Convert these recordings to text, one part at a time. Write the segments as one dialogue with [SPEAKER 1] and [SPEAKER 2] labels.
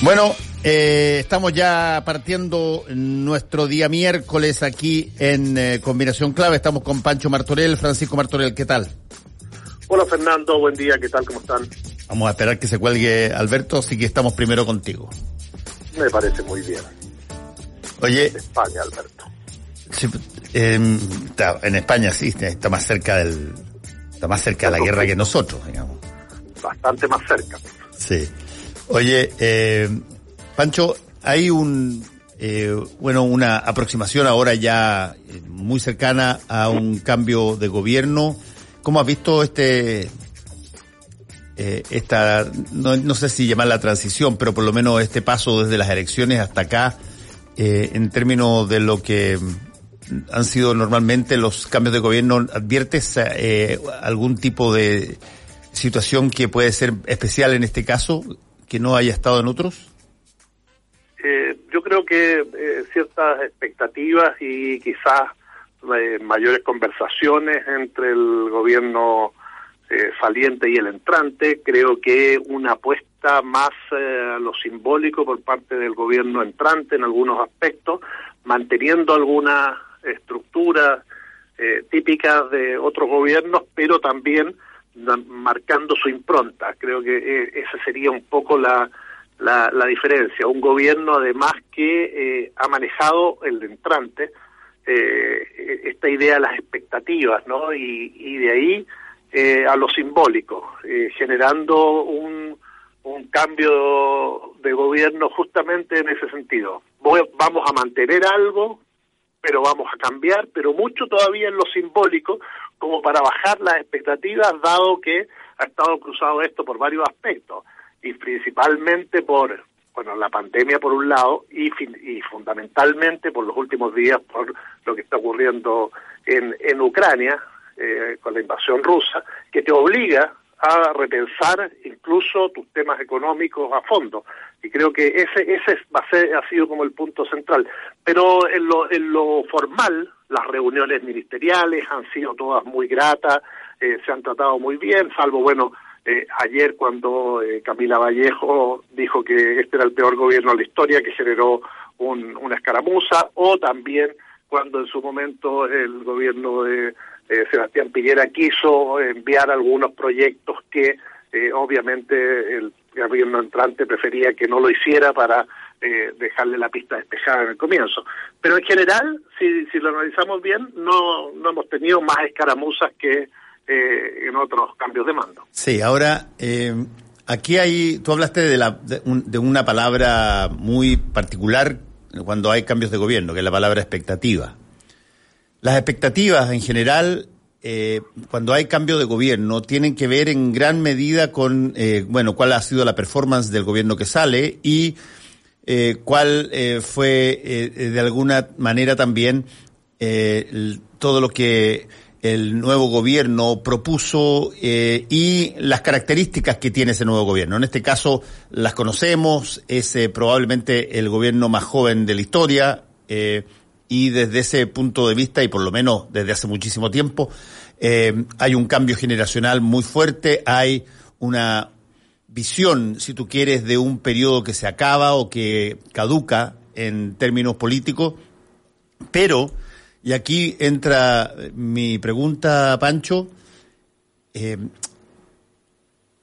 [SPEAKER 1] Bueno, eh, estamos ya partiendo nuestro día miércoles aquí en eh, Combinación Clave. Estamos con Pancho Martorell. Francisco Martorell, ¿qué tal?
[SPEAKER 2] Hola Fernando, buen día, ¿qué tal? ¿Cómo están?
[SPEAKER 1] Vamos a esperar que se cuelgue Alberto, así que estamos primero contigo.
[SPEAKER 2] Me parece muy bien.
[SPEAKER 1] Oye.
[SPEAKER 2] España, Alberto.
[SPEAKER 1] eh, en España sí, está más cerca del, está más cerca de la guerra que nosotros, digamos.
[SPEAKER 2] Bastante más cerca.
[SPEAKER 1] Sí. Oye, eh, Pancho, hay un, eh, bueno, una aproximación ahora ya eh, muy cercana a un cambio de gobierno. ¿Cómo has visto este, eh, esta, no, sé si llamar la transición, pero por lo menos este paso desde las elecciones hasta acá, eh, en términos de lo que han sido normalmente los cambios de gobierno, ¿adviertes eh, algún tipo de situación que puede ser especial en este caso? Que no haya estado en otros?
[SPEAKER 2] Eh, yo creo que eh, ciertas expectativas y quizás eh, mayores conversaciones entre el gobierno eh, saliente y el entrante, creo que una apuesta más a lo simbólico por parte del gobierno entrante en algunos aspectos, manteniendo algunas estructuras típicas de otros gobiernos, pero también marcando su impronta. Creo que eh, esa sería un poco la, la, la diferencia. Un gobierno, además, que eh, ha manejado el entrante eh, esta idea de las expectativas, ¿no? Y, y de ahí eh, a lo simbólico, eh, generando un, un cambio de gobierno justamente en ese sentido. Voy, vamos a mantener algo, pero vamos a cambiar, pero mucho todavía en lo simbólico, como para bajar las expectativas, dado que ha estado cruzado esto por varios aspectos, y principalmente por bueno la pandemia por un lado y, fundamentalmente por los últimos días por lo que está ocurriendo en, en Ucrania eh, con la invasión rusa, que te obliga a repensar incluso tus temas económicos a fondo. Y creo que ese ese va a ser, ha sido como el punto central. Pero en lo, en lo formal, las reuniones ministeriales han sido todas muy gratas, eh, se han tratado muy bien, salvo, bueno, eh, ayer cuando eh, Camila Vallejo dijo que este era el peor gobierno de la historia, que generó un, una escaramuza, o también cuando en su momento el gobierno de eh, Sebastián Piñera quiso enviar algunos proyectos que eh, obviamente el gobierno entrante prefería que no lo hiciera para eh, dejarle la pista despejada en el comienzo. Pero en general, si, si lo analizamos bien, no, no hemos tenido más escaramuzas que eh, en otros cambios de mando.
[SPEAKER 1] Sí, ahora, eh, aquí hay, tú hablaste de, la, de, un, de una palabra muy particular cuando hay cambios de gobierno, que es la palabra expectativa. Las expectativas en general, eh, cuando hay cambio de gobierno, tienen que ver en gran medida con, eh, bueno, cuál ha sido la performance del gobierno que sale y eh, cuál fue de alguna manera también todo lo que el nuevo gobierno propuso y las características que tiene ese nuevo gobierno. En este caso las conocemos, es probablemente el gobierno más joven de la historia y desde ese punto de vista, y por lo menos desde hace muchísimo tiempo, eh, hay un cambio generacional muy fuerte, hay una visión, si tú quieres, de un periodo que se acaba o que caduca en términos políticos, pero, y aquí entra mi pregunta, Pancho, eh,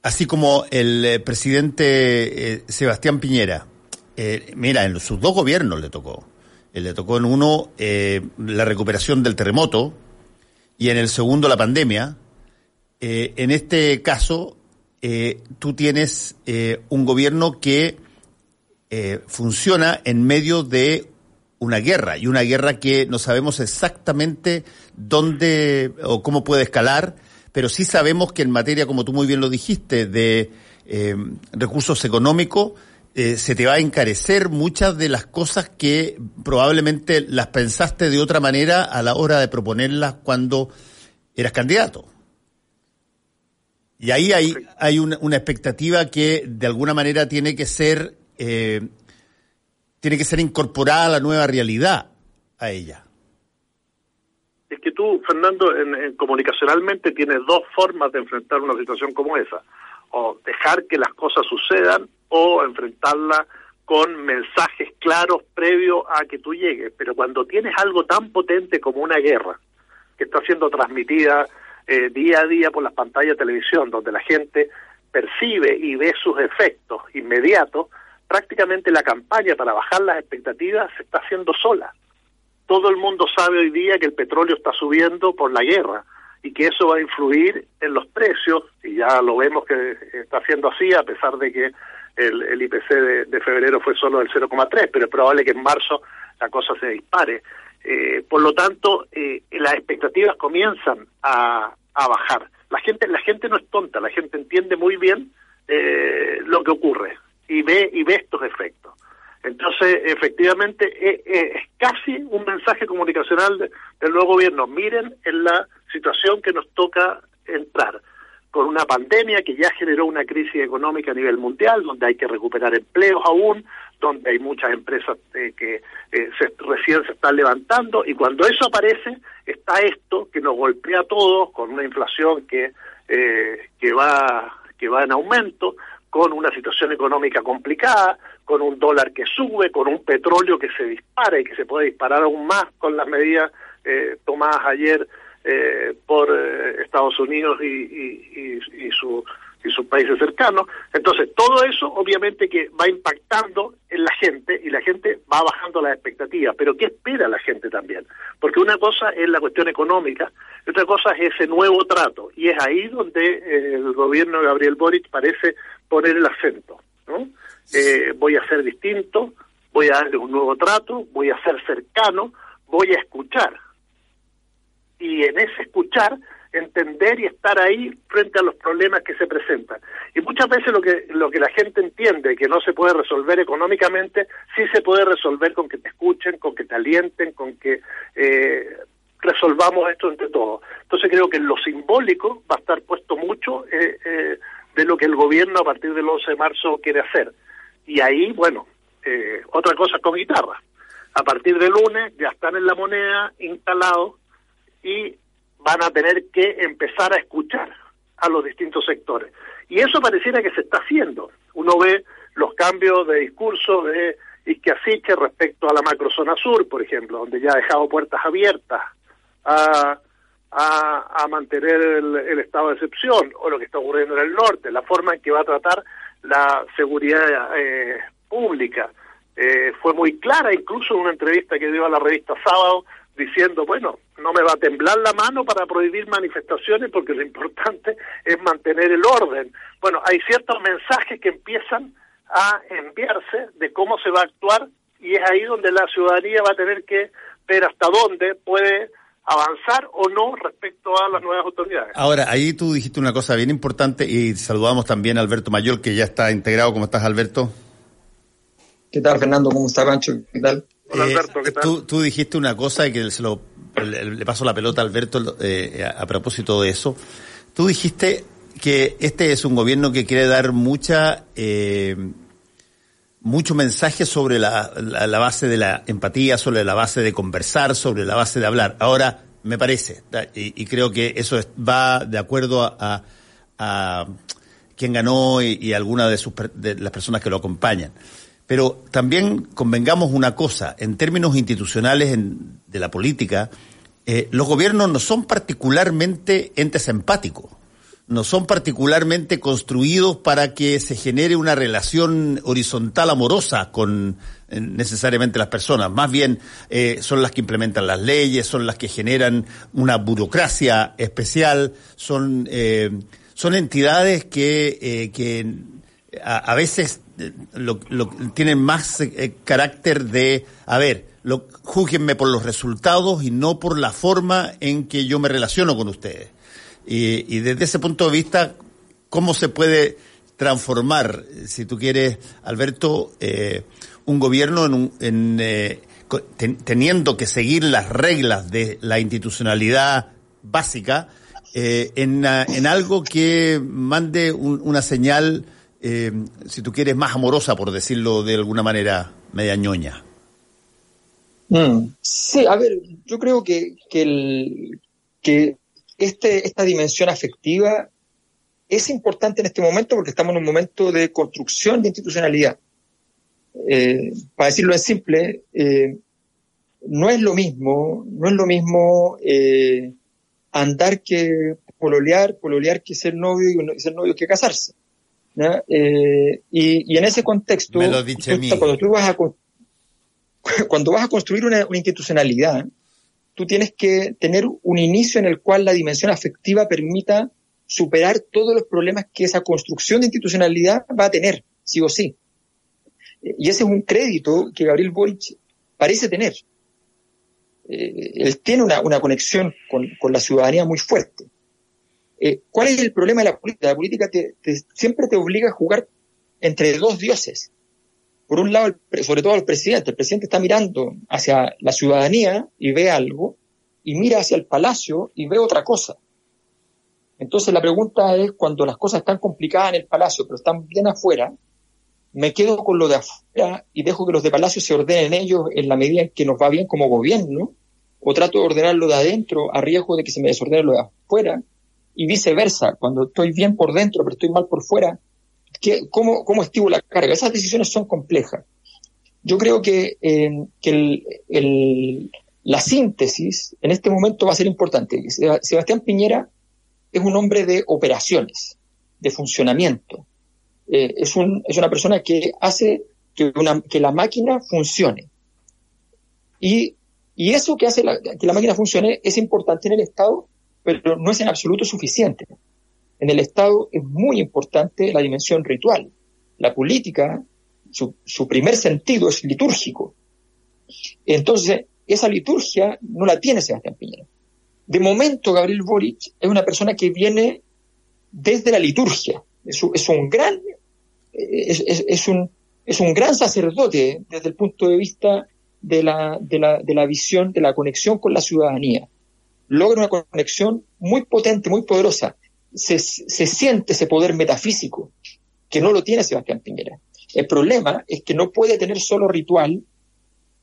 [SPEAKER 1] así como el eh, presidente Sebastián Piñera, mira, en sus dos gobiernos le tocó, le tocó en uno eh, la recuperación del terremoto y en el segundo la pandemia. Eh, en este caso, eh, tú tienes eh, un gobierno que eh, funciona en medio de una guerra y una guerra que no sabemos exactamente dónde o cómo puede escalar, pero sí sabemos que en materia, como tú muy bien lo dijiste, de eh, recursos económicos, eh, se te va a encarecer muchas de las cosas que probablemente las pensaste de otra manera a la hora de proponerlas cuando eras candidato. Y ahí hay, hay una, una, expectativa que de alguna manera tiene que ser eh, tiene que ser incorporada a la nueva realidad a ella.
[SPEAKER 2] Es que tú, Fernando, en, en, comunicacionalmente tienes dos formas de enfrentar una situación como esa. O dejar que las cosas sucedan o enfrentarla con mensajes claros previos a que tú llegues. Pero cuando tienes algo tan potente como una guerra, que está siendo transmitida eh, día a día por las pantallas de televisión, donde la gente percibe y ve sus efectos inmediatos, prácticamente la campaña para bajar las expectativas se está haciendo sola. Todo el mundo sabe hoy día que el petróleo está subiendo por la guerra y que eso va a influir en los precios, y ya lo vemos que está siendo así, a pesar de que el, IPC de, febrero fue solo del 0,3, pero es probable que en marzo la cosa se dispare. Eh, por lo tanto, eh, las expectativas comienzan a, a, bajar. La gente, la gente no es tonta, la gente entiende muy bien eh, lo que ocurre y ve y ve estos efectos. Entonces, efectivamente, es, es casi un mensaje comunicacional del nuevo gobierno. Miren en la situación que nos toca entrar. Con una pandemia que ya generó una crisis económica a nivel mundial, donde hay que recuperar empleos aún, donde hay muchas empresas eh, que eh, se, recién se están levantando, y cuando eso aparece, está esto que nos golpea a todos, con una inflación que, eh, que, va, que va en aumento, con una situación económica complicada, con un dólar que sube, con un petróleo que se dispara y que se puede disparar aún más con las medidas tomadas ayer eh, por eh, Estados Unidos y, y, y, su, y sus países cercanos. Entonces, todo eso obviamente que va impactando en la gente y la gente va bajando las expectativas. Pero ¿qué espera la gente también? Porque una cosa es la cuestión económica y otra cosa es ese nuevo trato. Y es ahí donde eh, el gobierno de Gabriel Boric parece poner el acento. ¿no? voy a ser distinto, voy a darle un nuevo trato, voy a ser cercano, voy a escuchar y en ese escuchar entender y estar ahí frente a los problemas que se presentan. Y muchas veces lo que lo que la gente entiende que no se puede resolver económicamente, sí se puede resolver con que te escuchen, con que te alienten, con que eh, resolvamos esto entre todos. Entonces creo que en lo simbólico va a estar puesto mucho eh, eh, de lo que el gobierno a partir del 11 de marzo quiere hacer. Y ahí, bueno, otra cosa con guitarra. A partir del lunes ya están en la moneda instalados y van a tener que empezar a escuchar a los distintos sectores. Y eso pareciera que se está haciendo. Uno ve los cambios de discurso de Isquiasiche respecto a la macrozona sur, por ejemplo, donde ya ha dejado puertas abiertas a, a, mantener el, estado de excepción, o lo que está ocurriendo en el norte, la forma en que va a tratar la seguridad eh, pública. Eh, fue muy clara, incluso en una entrevista que dio a la revista Sábado, diciendo, bueno, no me va a temblar la mano para prohibir manifestaciones porque lo importante es mantener el orden. Bueno, hay ciertos mensajes que empiezan a enviarse de cómo se va a actuar y es ahí donde la ciudadanía va a tener que ver hasta dónde puede avanzar o no respecto a las nuevas autoridades.
[SPEAKER 1] Ahora, ahí tú dijiste una cosa bien importante y saludamos también a Alberto Mayor, que ya está integrado. ¿Cómo estás, Alberto?
[SPEAKER 3] ¿Qué tal, Fernando? ¿Cómo está, Pancho? ¿Qué tal?
[SPEAKER 1] Eh, tú, dijiste una cosa y que se lo, le, paso la pelota a Alberto eh, a, propósito de eso. Tú dijiste que este es un gobierno que quiere dar mucha eh, mucho mensaje sobre la, la, base de la empatía, sobre la base de conversar, sobre la base de hablar. Ahora, me parece, y, creo que eso va de acuerdo a, a, quien ganó y, y algunas de, sus, de las personas que lo acompañan. Pero también convengamos una cosa, en términos institucionales de la política, eh, los gobiernos no son particularmente entes empáticos, no son particularmente construidos para que se genere una relación horizontal amorosa con eh, necesariamente las personas, más bien eh, son las que implementan las leyes, son las que generan una burocracia especial, son, son entidades que, que a veces lo, lo, tienen más eh, carácter de, a ver, lo, júguenme por los resultados y no por la forma en que yo me relaciono con ustedes. Y, y desde ese punto de vista, ¿cómo se puede transformar, si tú quieres, Alberto, eh, un gobierno en, un, en eh, teniendo que seguir las reglas de la institucionalidad básica eh, en, en, algo que mande un, una señal eh, si tú quieres, más amorosa, por decirlo de alguna manera, media ñoña.
[SPEAKER 3] Mm, sí, a ver, yo creo que, que, el, que este, esta dimensión afectiva es importante en este momento porque estamos en un momento de construcción de institucionalidad. eh, para decirlo en simple, eh, no es lo mismo, no es lo mismo eh, andar que pololear, pololear que ser novio y ser novio que casarse. Eh, y, en ese contexto, cuando tú vas a cuando vas a construir una, institucionalidad, tú tienes que tener un inicio en el cual la dimensión afectiva permita superar todos los problemas que esa construcción de institucionalidad va a tener, sí o sí. Y ese es un crédito que Gabriel Boric parece tener. Eh, él tiene una, conexión con, la ciudadanía muy fuerte. Eh, ¿Cuál es el problema de la política? La política siempre te obliga a jugar entre dos dioses. Por un lado, sobre todo al presidente. El presidente está mirando hacia la ciudadanía y ve algo, y mira hacia el palacio y ve otra cosa. Entonces la pregunta es, cuando las cosas están complicadas en el palacio, pero están bien afuera, me quedo con lo de afuera y dejo que los de Palacio se ordenen ellos en la medida en que nos va bien como gobierno, o trato de ordenarlo de adentro a riesgo de que se me desordene lo de afuera, y viceversa, cuando estoy bien por dentro pero estoy mal por fuera, ¿qué, cómo, ¿cómo estivo la carga? Esas decisiones son complejas. Yo creo que, eh, que el, la síntesis en este momento va a ser importante. Sebastián Piñera es un hombre de operaciones, de funcionamiento, eh, es, un, es una persona que hace que, una, que la máquina funcione. Y, y eso que hace que la máquina funcione es importante en el Estado, pero no es en absoluto suficiente. En el Estado es muy importante la dimensión ritual. La política, su, primer sentido es litúrgico. Entonces, esa liturgia no la tiene Sebastián Piñera. De momento, Gabriel Boric es una persona que viene desde la liturgia, es un, gran, es, un, es un gran sacerdote desde el punto de vista de la, de la, de la visión, de la conexión con la ciudadanía. Logra una conexión muy potente, muy poderosa. Se, se siente ese poder metafísico que no lo tiene Sebastián Piñera. El problema es que no puede tener solo ritual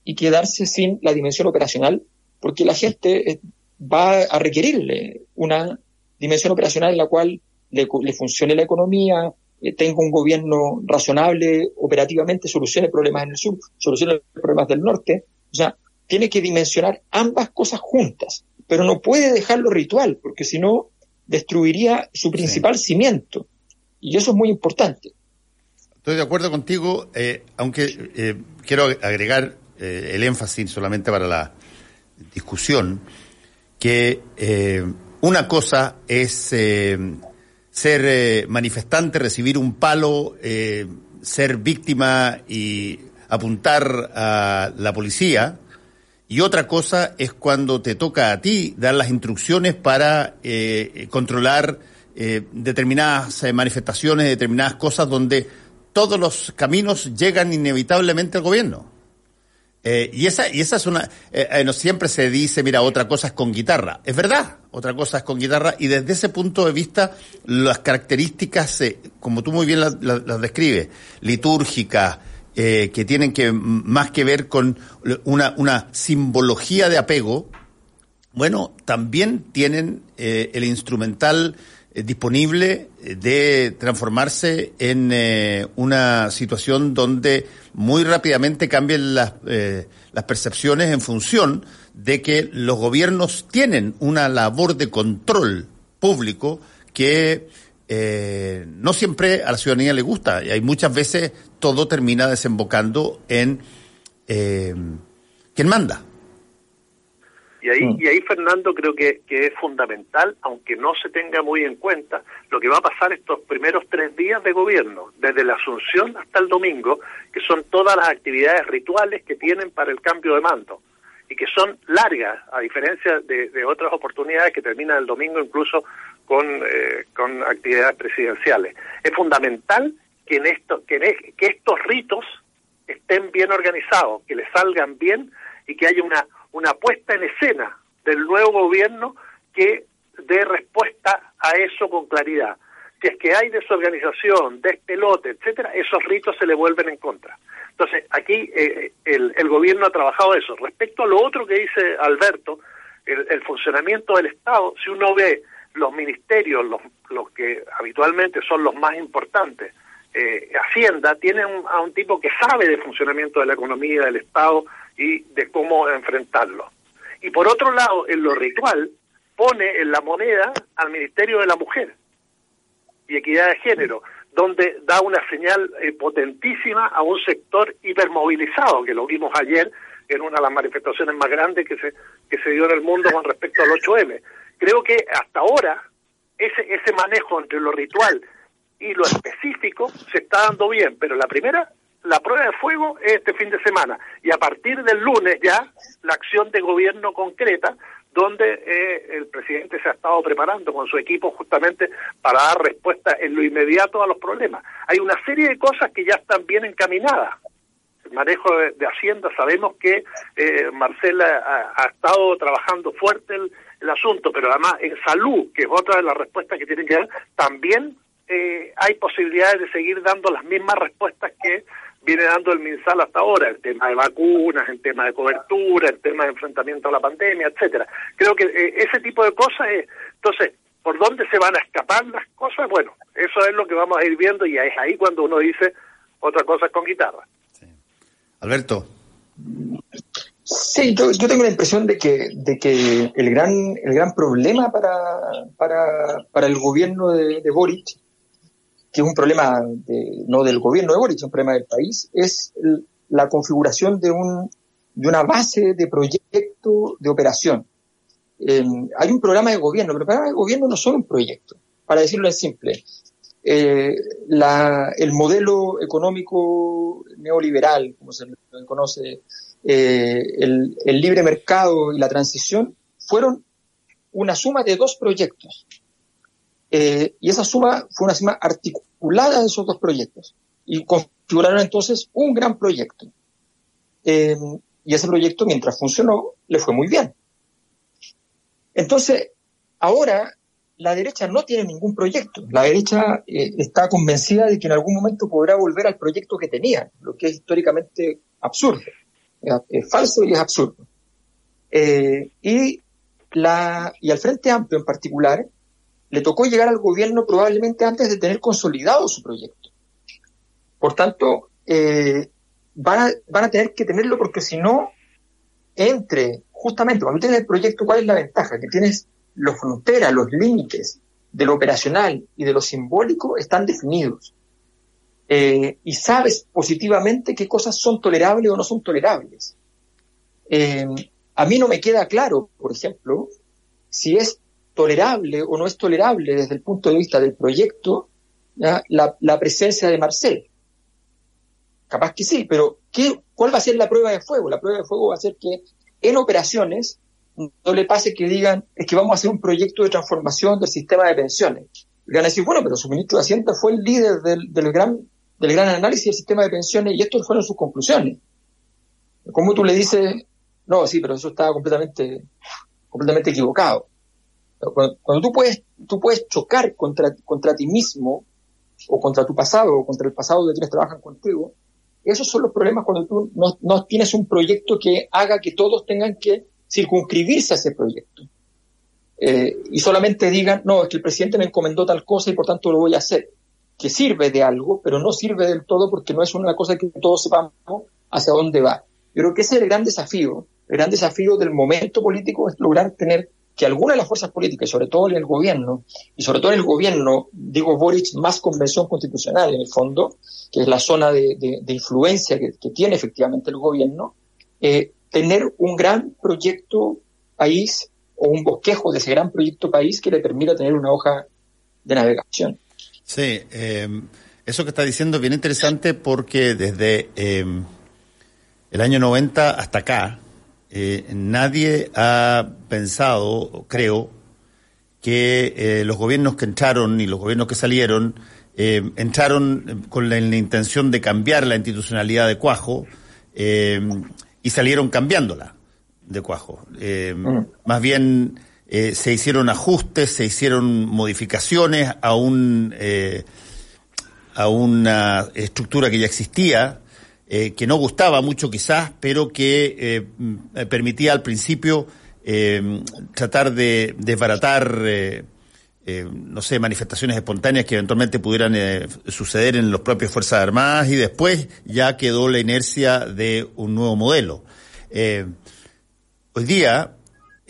[SPEAKER 3] y quedarse sin la dimensión operacional, porque la gente eh, va a requerirle una dimensión operacional en la cual le, funcione la economía, eh, tenga un gobierno razonable, operativamente solucione problemas en el sur, solucione problemas del norte. O sea, tiene que dimensionar ambas cosas juntas, pero no puede dejarlo ritual, porque si no, destruiría su principal cimiento. Y eso es muy importante.
[SPEAKER 1] Estoy de acuerdo contigo, eh, aunque eh, quiero agregar el énfasis solamente para la discusión, que una cosa es ser eh, manifestante, recibir un palo, eh, ser víctima y apuntar a la policía. Y otra cosa es cuando te toca a ti dar las instrucciones para eh, controlar determinadas manifestaciones, determinadas cosas donde todos los caminos llegan inevitablemente al gobierno. Eh, y esa y esa es una eh, eh, no siempre se dice mira otra cosa es con guitarra es verdad otra cosa es con guitarra y desde ese punto de vista las características como tú muy bien las, describes litúrgicas que tienen que más que ver con una una simbología de apego bueno también tienen el instrumental disponible de transformarse en una situación donde muy rápidamente cambien las, eh, las percepciones en función de que los gobiernos tienen una labor de control público que eh, no siempre a la ciudadanía le gusta y hay muchas veces todo termina desembocando en eh, quien manda.
[SPEAKER 2] Y ahí, mm. y ahí Fernando, creo que, que es fundamental, aunque no se tenga muy en cuenta, lo que va a pasar estos primeros tres días de gobierno, desde la Asunción hasta el domingo, que son todas las actividades rituales que tienen para el cambio de mando y que son largas, a diferencia de, otras oportunidades que terminan el domingo incluso con, eh, con actividades presidenciales. Es fundamental que, en esto, que, que estos ritos estén bien organizados, que les salgan bien y que haya una una puesta en escena del nuevo gobierno que dé respuesta a eso con claridad. Si es que hay desorganización, despelote, etcétera, esos ritos se le vuelven en contra. Entonces, aquí eh, el, el, gobierno ha trabajado eso. Respecto a lo otro que dice Alberto, el, funcionamiento del Estado, si uno ve los ministerios, los, los que habitualmente son los más importantes, Hacienda tiene a un tipo que sabe de funcionamiento de la economía, del Estado y de cómo enfrentarlo. Y por otro lado, en lo ritual, pone en la moneda al Ministerio de la Mujer y Equidad de Género, donde da una señal eh, potentísima a un sector hipermovilizado, que lo vimos ayer en una de las manifestaciones más grandes que se, que se dio en el mundo con respecto al 8M. Creo que hasta ahora ese, ese manejo entre lo ritual y lo específico se está dando bien, pero la primera, la prueba de fuego es este fin de semana y a partir del lunes ya la acción de gobierno concreta donde eh, el presidente se ha estado preparando con su equipo justamente para dar respuesta en lo inmediato a los problemas. Hay una serie de cosas que ya están bien encaminadas. El manejo de, Hacienda, sabemos que eh, Marcela ha, estado trabajando fuerte el, asunto, pero además en salud, que es otra de las respuestas que tienen que dar, también eh, hay posibilidades de seguir dando las mismas respuestas que viene dando el MinSal hasta ahora, el tema de vacunas, el tema de cobertura, el tema de enfrentamiento a la pandemia, etcétera. Creo que eh, ese tipo de cosas, es, entonces, ¿por dónde se van a escapar las cosas? Bueno, eso es lo que vamos a ir viendo y es ahí cuando uno dice otra cosa con guitarra.
[SPEAKER 1] Alberto.
[SPEAKER 3] Sí, yo, tengo la impresión de que, de que el gran, el gran problema para, para, para el gobierno de, de Boric que es un problema no del gobierno de Boric, es un problema del país, es la configuración de, un, de una base de proyecto de operación. hay un programa de gobierno, pero el programa de gobierno no son un proyecto, para decirlo en simple. Eh, el modelo económico neoliberal, como se le conoce, eh, el, libre mercado y la transición, fueron una suma de dos proyectos eh, y esa suma fue una suma articulada de esos dos proyectos y configuraron entonces un gran proyecto. Eh, y ese proyecto, mientras funcionó, le fue muy bien. Entonces, ahora la derecha no tiene ningún proyecto. La derecha está convencida de que en algún momento podrá volver al proyecto que tenía, lo que es históricamente absurdo. Es, falso y es absurdo. y, la, y al Frente Amplio en particular le tocó llegar al gobierno probablemente antes de tener consolidado su proyecto. Por tanto, eh, van, a, van a tener que tenerlo porque si no, entre, justamente, cuando tienes el proyecto, ¿cuál es la ventaja? Que tienes los fronteras, los límites de lo operacional y de lo simbólico están definidos. Eh, y sabes positivamente qué cosas son tolerables o no son tolerables. Eh, a mí no me queda claro, por ejemplo, si es tolerable o no es tolerable desde el punto de vista del proyecto la, presencia de Marcel. Capaz que sí, pero ¿qué, ¿cuál va a ser la prueba de fuego? La prueba de fuego va a ser que en operaciones no le pase que digan es que vamos a hacer un proyecto de transformación del sistema de pensiones. Y van a decir, bueno, pero su ministro de Hacienda fue el líder del, gran, del gran análisis del sistema de pensiones y estos fueron sus conclusiones. ¿Cómo tú le dices, no, sí, pero eso estaba completamente, completamente equivocado? Cuando, tú puedes, tú puedes chocar contra, contra ti mismo, o contra tu pasado, o contra el pasado de quienes trabajan contigo, esos son los problemas cuando tú no, no tienes un proyecto que haga que todos tengan que circunscribirse a ese proyecto. Eh, y solamente digan, no, es que el presidente me encomendó tal cosa y por tanto lo voy a hacer. Que sirve de algo, pero no sirve del todo porque no es una cosa que todos sepamos hacia dónde va. Yo creo que ese es el gran desafío. El gran desafío del momento político es lograr tener que algunas de las fuerzas políticas, sobre todo en el gobierno, y sobre todo en el gobierno, digo Boric, más convención constitucional en el fondo, que es la zona de, influencia que, tiene efectivamente el gobierno, eh, tener un gran proyecto país o un bosquejo de ese gran proyecto país que le permita tener una hoja de navegación.
[SPEAKER 1] Sí, eh, eso que está diciendo es bien interesante porque desde eh, el año 90 hasta acá, eh, nadie ha pensado, creo, que eh, los gobiernos que entraron y los gobiernos que salieron entraron con la, intención de cambiar la institucionalidad de Cuajo y salieron cambiándola de Cuajo. Mm. Más bien se hicieron ajustes, se hicieron modificaciones a un a una estructura que ya existía eh, que no gustaba mucho quizás, pero que eh, permitía al principio eh, tratar de desbaratar eh, no sé, manifestaciones espontáneas que eventualmente pudieran eh, suceder en las propias Fuerzas Armadas y después ya quedó la inercia de un nuevo modelo. Eh, hoy día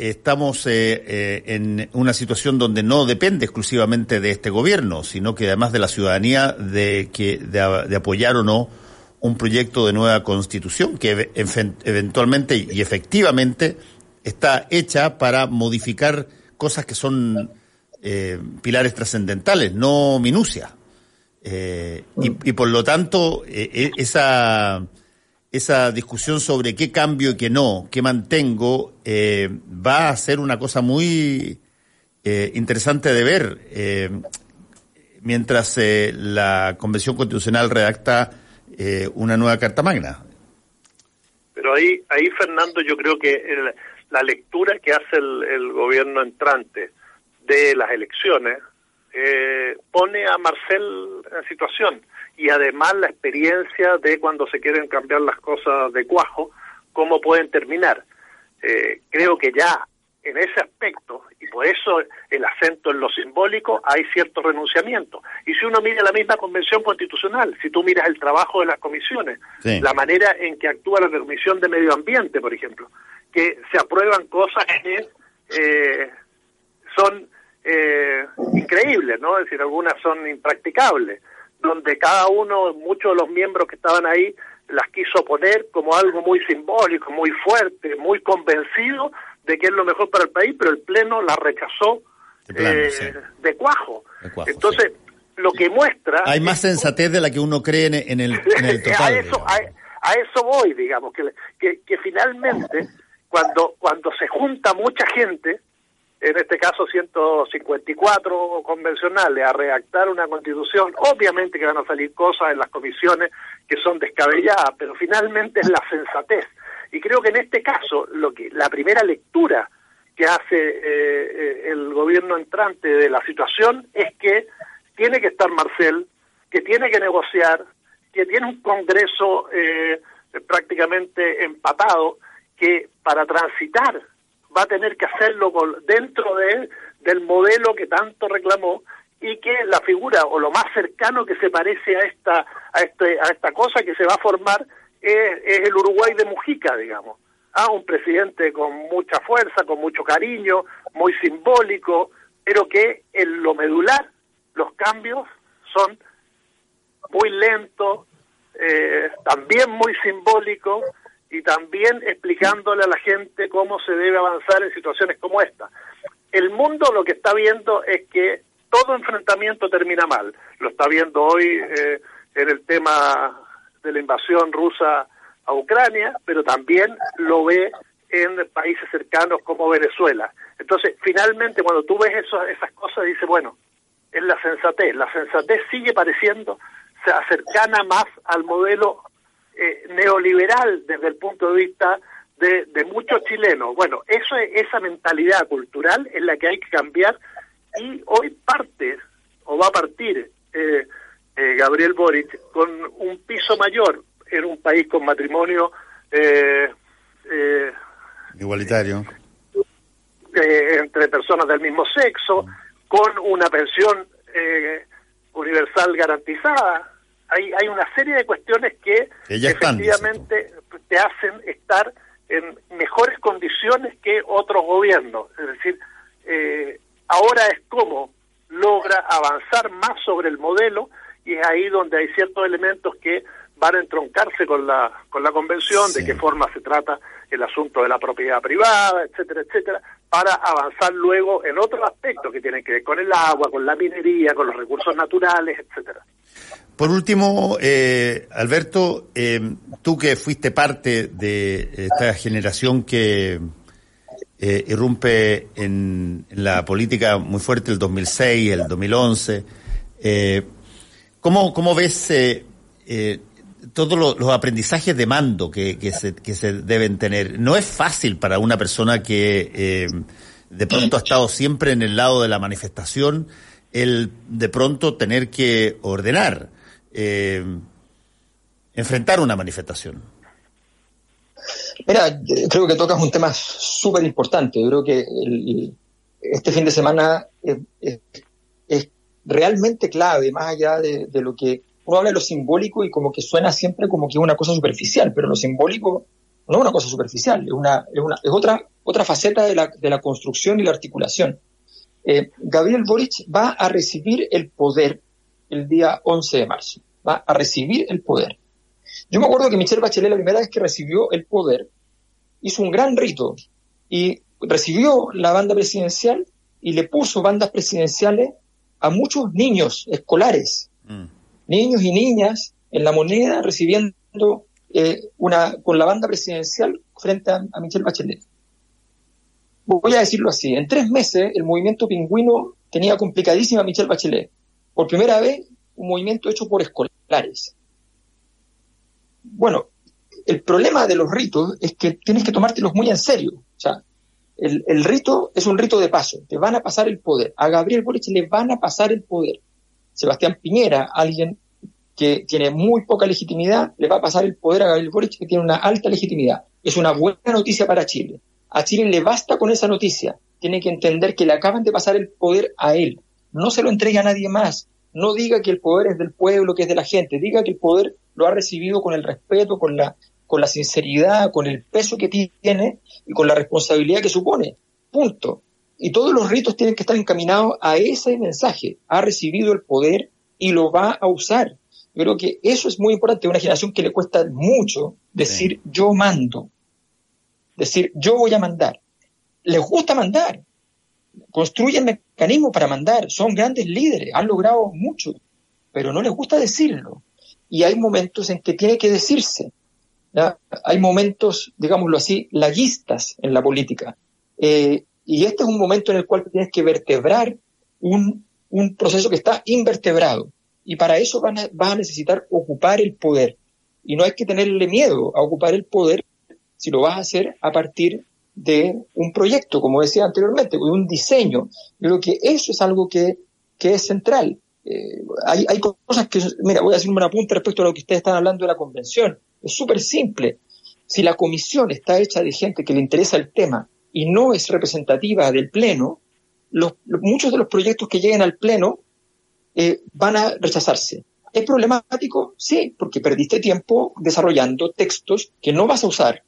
[SPEAKER 1] estamos en una situación donde no depende exclusivamente de este gobierno, sino que además de la ciudadanía de, que, de, apoyar o no un proyecto de nueva constitución que eventualmente y efectivamente está hecha para modificar cosas que son eh, pilares trascendentales, no minucia. Eh, y, por lo tanto, eh, esa, esa discusión sobre qué cambio y qué no, qué mantengo, va a ser una cosa muy interesante de ver mientras la Convención Constitucional redacta una nueva Carta Magna.
[SPEAKER 2] Pero ahí, ahí Fernando, yo creo que la lectura que hace el gobierno entrante, de las elecciones eh, pone a Marcel en situación y además la experiencia de cuando se quieren cambiar las cosas de cuajo, cómo pueden terminar. Eh, creo que ya en ese aspecto, y por eso el acento en lo simbólico, hay cierto renunciamiento. Y si uno mira la misma convención constitucional, si tú miras el trabajo de las comisiones, la manera en que actúa la Comisión de Medio Ambiente, por ejemplo, que se aprueban cosas que eh, son eh, increíbles, ¿no? Es decir, algunas son impracticables, donde cada uno, muchos de los miembros que estaban ahí, las quiso poner como algo muy simbólico, muy fuerte, muy convencido de que es lo mejor para el país, pero el Pleno la rechazó de, eh, cuajo. Entonces, lo que muestra...
[SPEAKER 1] Hay más sensatez de la que uno cree en, el, total.
[SPEAKER 2] a, eso, a, eso voy, digamos, que, que, que finalmente, cuando, cuando se junta mucha gente, en este caso 154 convencionales, a redactar una constitución, obviamente que van a salir cosas en las comisiones que son descabelladas, pero finalmente es la sensatez. Y creo que en este caso, lo que la primera lectura que hace eh, eh, el gobierno entrante de la situación es que tiene que estar Marcel, que tiene que negociar, que tiene un Congreso eh, prácticamente empatado, que para transitar va a tener que hacerlo dentro de, del modelo que tanto reclamó y que la figura o lo más cercano que se parece a esta a este a esta cosa que se va a formar es, el Uruguay de Mujica, digamos. Ah, un presidente con mucha fuerza, con mucho cariño, muy simbólico, pero que en lo medular los cambios son muy lentos, eh, también muy simbólicos y también explicándole a la gente cómo se debe avanzar en situaciones como esta. El mundo lo que está viendo es que todo enfrentamiento termina mal. Lo está viendo hoy eh, en el tema de la invasión rusa a Ucrania, pero también lo ve en países cercanos como Venezuela. Entonces, finalmente, cuando tú ves eso, esas cosas, dices, bueno, es la sensatez. La sensatez sigue pareciendo se acercana más al modelo eh, neoliberal desde el punto de vista de, muchos chilenos. Bueno, eso esa mentalidad cultural es la que hay que cambiar y hoy parte o va a partir eh, eh, Gabriel Boric con un piso mayor en un país con matrimonio
[SPEAKER 1] igualitario
[SPEAKER 2] entre personas del mismo sexo, con una pensión universal garantizada, hay, hay una serie de cuestiones que efectivamente te hacen estar en mejores condiciones que otros gobiernos. Es decir, eh, ahora es como logra avanzar más sobre el modelo y es ahí donde hay ciertos elementos que van a entroncarse con la, con la convención, de qué forma se trata el asunto de la propiedad privada, etcétera, etcétera, para avanzar luego en otros aspectos que tienen que ver con el agua, con la minería, con los recursos naturales, etcétera.
[SPEAKER 1] Por último, eh, Alberto, eh, tú que fuiste parte de esta generación que eh, irrumpe en, la política muy fuerte el 2006, el 2011, eh, ¿cómo, ¿cómo ves todos los, aprendizajes de mando que, se, que se deben tener? No es fácil para una persona que de pronto ha estado siempre en el lado de la manifestación el de pronto tener que ordenar eh, enfrentar una manifestación?
[SPEAKER 3] Mira, creo que tocas un tema súper importante. Yo creo que este fin de semana es, realmente clave, más allá de, lo que uno habla de lo simbólico y como que suena siempre como que es una cosa superficial, pero lo simbólico no es una cosa superficial, es, una, es, una, es otra, otra faceta de la, de la construcción y la articulación. Eh, Gabriel Boric va a recibir el poder el día 11 de marzo, va a recibir el poder. Yo me acuerdo que Michelle Bachelet la primera vez que recibió el poder hizo un gran rito y recibió la banda presidencial y le puso bandas presidenciales a muchos niños escolares, mm. niños y niñas en la moneda recibiendo eh, una con la banda presidencial frente a, Michelle Bachelet. Voy a decirlo así, en tres meses el movimiento pingüino tenía complicadísima a Michelle Bachelet. Por primera vez, un movimiento hecho por escolares. Bueno, el problema de los ritos es que tienes que tomártelos muy en serio. O sea, el, rito es un rito de paso, te van a pasar el poder. A Gabriel Boric le van a pasar el poder. Sebastián Piñera, alguien que tiene muy poca legitimidad, le va a pasar el poder a Gabriel Boric, que tiene una alta legitimidad. Es una buena noticia para Chile. A Chile le basta con esa noticia. Tiene que entender que le acaban de pasar el poder a él. No se lo entregue a nadie más. No diga que el poder es del pueblo, que es de la gente. Diga que el poder lo ha recibido con el respeto, con la con la sinceridad, con el peso que tiene y con la responsabilidad que supone. Punto. Y todos los ritos tienen que estar encaminados a ese mensaje. Ha recibido el poder y lo va a usar. Yo creo que eso es muy importante. Una generación que le cuesta mucho decir yo mando. Decir yo voy a mandar. Les gusta mandar. Construyen mecanismos para mandar. Son grandes líderes. Han logrado mucho. Pero no les gusta decirlo. Y hay momentos en que tiene que decirse hay momentos, digámoslo así, laguistas en la política. Eh, y este es un momento en el cual tienes que vertebrar un, proceso que está invertebrado. Y para eso van a, vas a necesitar ocupar el poder. Y no hay que tenerle miedo a ocupar el poder si lo vas a hacer a partir de un proyecto, como decía anteriormente, de un diseño. Yo creo que eso es algo que, que es central. Eh, hay, hay cosas que, mira, voy a hacer una punta respecto a lo que ustedes están hablando de la convención. Es súper simple. Si la comisión está hecha de gente que le interesa el tema y no es representativa del Pleno, los, muchos de los proyectos que lleguen al Pleno eh, van a rechazarse. ¿Es problemático? Sí, porque perdiste tiempo desarrollando textos que no vas a usar.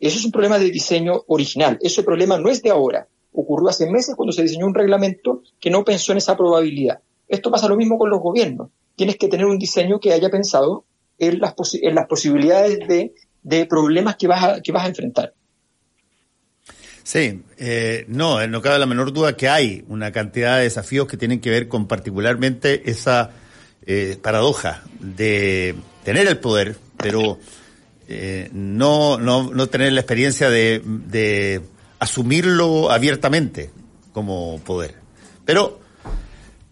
[SPEAKER 3] Eso es un problema de diseño original. Ese problema no es de ahora. Ocurrió hace meses cuando se diseñó un reglamento que no pensó en esa probabilidad. Esto pasa lo mismo con los gobiernos. Tienes que tener un diseño que haya pensado en las, en las posibilidades de, problemas que vas a, enfrentar.
[SPEAKER 1] Sí, eh, no, no cabe la menor duda que hay una cantidad de desafíos que tienen que ver con particularmente esa eh, paradoja de tener el poder, pero eh, no, no, no tener la experiencia de, de asumirlo abiertamente como poder. Pero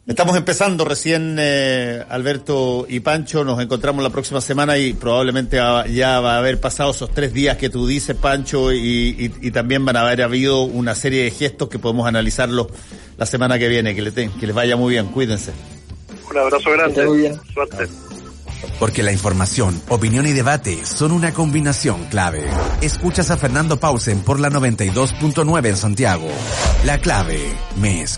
[SPEAKER 1] Estamos empezando recién, eh, Alberto y Pancho. Nos encontramos la próxima semana y probablemente ya va a haber pasado esos tres días que tú dices, Pancho, y, también van a haber habido una serie de gestos que podemos analizarlos la semana que viene. Que, les, que les vaya muy bien, cuídense.
[SPEAKER 2] Un abrazo grande.
[SPEAKER 3] Muy bien.
[SPEAKER 2] Suerte.
[SPEAKER 4] Porque la información, opinión y debate son una combinación clave. Escuchas a Fernando Pausen por la 92.9 en Santiago. La clave, mes.